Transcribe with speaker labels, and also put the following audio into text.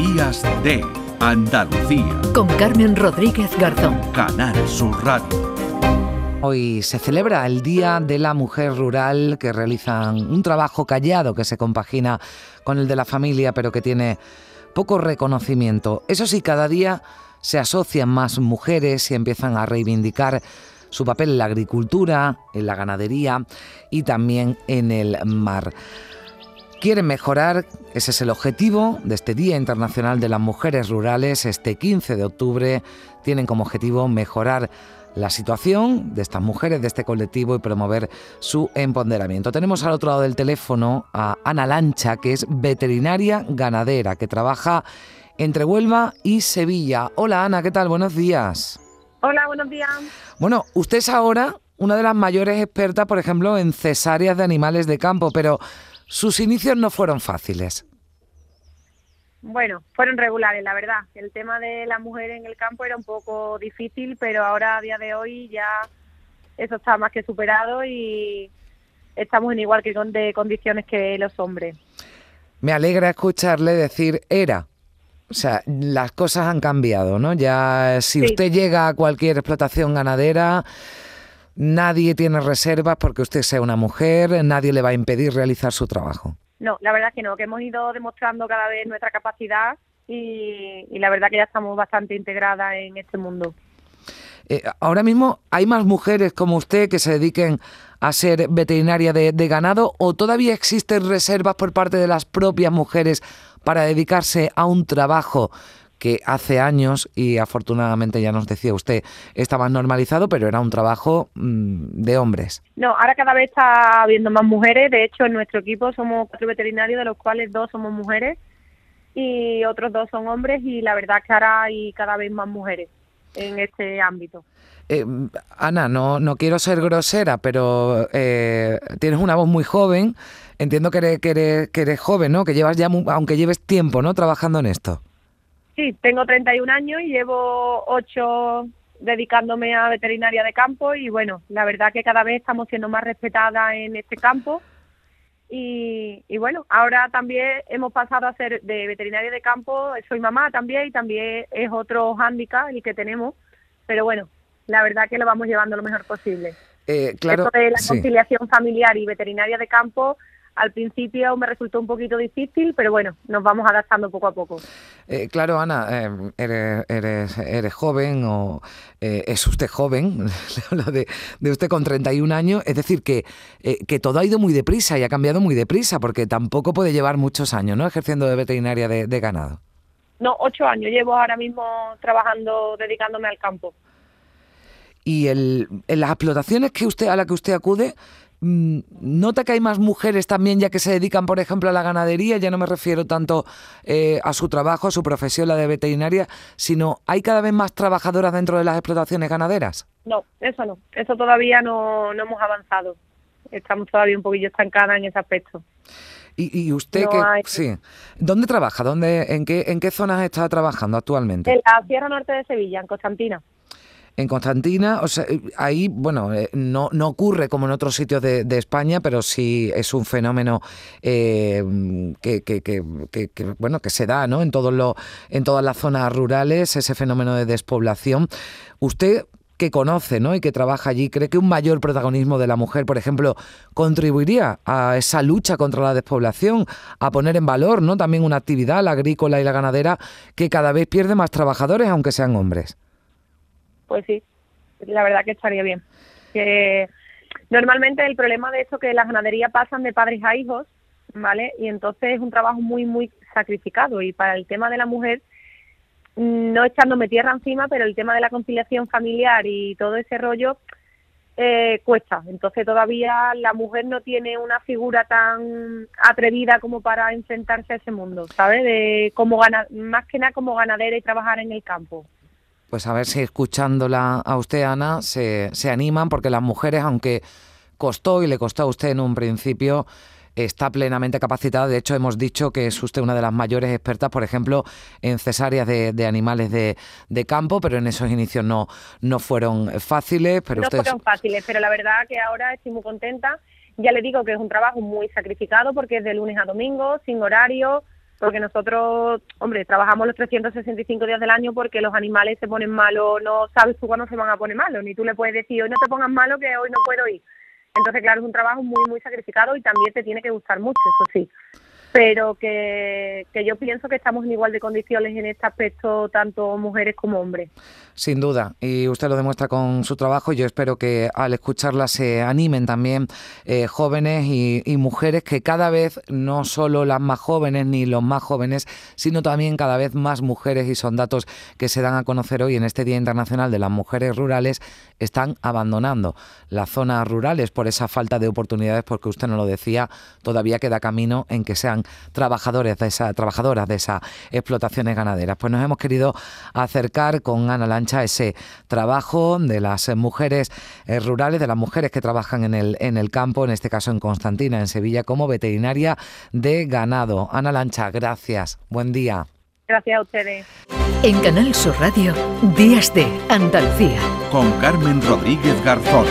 Speaker 1: Días de Andalucía.
Speaker 2: Con Carmen Rodríguez Garzón.
Speaker 1: Canal Sur Radio.
Speaker 3: Hoy se celebra el Día de la Mujer Rural, que realizan un trabajo callado que se compagina con el de la familia, pero que tiene poco reconocimiento. Eso sí, cada día se asocian más mujeres y empiezan a reivindicar su papel en la agricultura, en la ganadería y también en el mar. Quieren mejorar, ese es el objetivo de este Día Internacional de las Mujeres Rurales, este 15 de octubre, tienen como objetivo mejorar la situación de estas mujeres, de este colectivo y promover su empoderamiento. Tenemos al otro lado del teléfono a Ana Lancha, que es veterinaria ganadera, que trabaja entre Huelva y Sevilla. Hola Ana, ¿qué tal? Buenos días.
Speaker 4: Hola, buenos días.
Speaker 3: Bueno, usted es ahora una de las mayores expertas, por ejemplo, en cesáreas de animales de campo, pero sus inicios no fueron fáciles.
Speaker 4: Bueno, fueron regulares, la verdad. El tema de la mujer en el campo era un poco difícil, pero ahora a día de hoy ya eso está más que superado y estamos en igual que con de condiciones que los hombres.
Speaker 3: Me alegra escucharle decir era. O sea, las cosas han cambiado, ¿no? Ya si usted llega a cualquier explotación ganadera, nadie tiene reservas porque usted sea una mujer, nadie le va a impedir realizar su trabajo.
Speaker 4: No, la verdad que no, que hemos ido demostrando cada vez nuestra capacidad y, la verdad que ya estamos bastante integradas en este mundo.
Speaker 3: Eh, ahora mismo, ¿hay más mujeres como usted que se dediquen a ser veterinaria de, de ganado o todavía existen reservas por parte de las propias mujeres para dedicarse a un trabajo que hace años, y afortunadamente ya nos decía usted, estaba normalizado, pero era un trabajo mm, de hombres.
Speaker 4: No, ahora cada vez está habiendo más mujeres. De hecho, en nuestro equipo somos cuatro veterinarios, de los cuales dos somos mujeres y otros dos son hombres. Y la verdad que ahora hay cada vez más mujeres en este ámbito.
Speaker 3: Eh, Ana, no, no quiero ser grosera, pero eh, tienes una voz muy joven. Entiendo que eres, que eres, que eres joven, ¿no? Que llevas ya, aunque lleves tiempo, ¿no? Trabajando en esto.
Speaker 4: Sí, tengo 31 años y llevo 8 dedicándome a veterinaria de campo y bueno, la verdad que cada vez estamos siendo más respetadas en este campo. Y, bueno, ahora también hemos pasado a ser de veterinaria de campo, soy mamá también y también es otro hándicap el que tenemos, pero bueno, la verdad que lo vamos llevando lo mejor posible.
Speaker 3: Eh, claro,
Speaker 4: Esto de la conciliación familiar y veterinaria de campo al principio me resultó un poquito difícil, pero bueno, nos vamos adaptando poco a poco.
Speaker 3: Eh, claro, Ana, eh, eres, eres, joven o eh, es usted joven, de, de, usted con 31 años, es decir, que, que todo ha ido muy deprisa y ha cambiado muy deprisa, porque tampoco puede llevar muchos años, ¿no?, ejerciendo de veterinaria de, de ganado.
Speaker 4: No, ocho años llevo ahora mismo trabajando, dedicándome al campo.
Speaker 3: Y el, en las explotaciones que usted a la que usted acude, ¿Nota que hay más mujeres también ya que se dedican, por ejemplo, a la ganadería? Ya no me refiero tanto eh, a su trabajo, a su profesión, la de veterinaria, sino ¿hay cada vez más trabajadoras dentro de las explotaciones ganaderas?
Speaker 4: No, eso no. Eso todavía no, no hemos avanzado. Estamos todavía un poquillo estancadas en ese aspecto.
Speaker 3: ¿Y, usted qué? Sí. ¿Dónde trabaja? ¿Dónde, en, qué, ¿En qué zonas está trabajando actualmente?
Speaker 4: En la Sierra Norte de Sevilla, en Constantina
Speaker 3: en Constantina, o sea, eh, ahí, bueno, eh, no, no ocurre como en otros sitios de, España, pero sí es un fenómeno eh, que, que, que, bueno, que se da, ¿no? En todos los, en todas las zonas rurales, ese fenómeno de despoblación. Usted que conoce ¿no? y que trabaja allí, ¿cree que un mayor protagonismo de la mujer, por ejemplo, contribuiría a esa lucha contra la despoblación, a poner en valor ¿no? también una actividad, la agrícola y la ganadera, que cada vez pierde más trabajadores, aunque sean hombres?
Speaker 4: Pues sí, la verdad que estaría bien. Que normalmente el problema de esto que las ganaderías pasan de padres a hijos, ¿vale? Y entonces es un trabajo muy, muy sacrificado. Y para el tema de la mujer, no echándome tierra encima, pero el tema de la conciliación familiar y todo ese rollo eh, cuesta. Entonces todavía la mujer no tiene una figura tan atrevida como para enfrentarse a ese mundo, ¿sabes? De como gana, más que nada como ganadera y trabajar en el campo
Speaker 3: pues a ver si escuchándola a usted, Ana, se, se animan, porque las mujeres, aunque costó y le costó a usted en un principio, está plenamente capacitada. De hecho, hemos dicho que es usted una de las mayores expertas, por ejemplo, en cesáreas de, animales de, campo, pero en esos inicios no, no fueron fáciles. Pero
Speaker 4: no fueron fáciles, pero la verdad que ahora estoy muy contenta. Ya le digo que es un trabajo muy sacrificado porque es de lunes a domingo, sin horario, porque nosotros, hombre, trabajamos los 365 días del año porque los animales se ponen malos, no sabes tú cuándo se van a poner malos, ni tú le puedes decir, hoy no te pongas malo que hoy no puedo ir. Entonces, claro, es un trabajo muy, muy sacrificado y también te tiene que gustar mucho, eso sí pero que, que, yo pienso que estamos en igual de condiciones en este aspecto, tanto mujeres como hombres.
Speaker 3: Sin duda, y usted lo demuestra con su trabajo. Yo espero que al escucharla se animen también eh, jóvenes y, y, mujeres, que cada vez no solo las más jóvenes ni los más jóvenes, sino también cada vez más mujeres, y son datos que se dan a conocer hoy en este Día Internacional de las Mujeres Rurales, están abandonando las zonas rurales por esa falta de oportunidades, porque usted no lo decía, todavía queda camino en que sean trabajadores de esa, trabajadoras de esas explotaciones ganaderas. Pues nos hemos querido acercar con Ana Lancha ese trabajo de las mujeres eh, rurales, de las mujeres que trabajan en el, en el campo, en este caso en Constantina, en Sevilla, como veterinaria de ganado. Ana Lancha, gracias. Buen día.
Speaker 4: Gracias a ustedes.
Speaker 2: En Canal Sur Radio, Días de Andalucía.
Speaker 1: Con Carmen Rodríguez Garzón.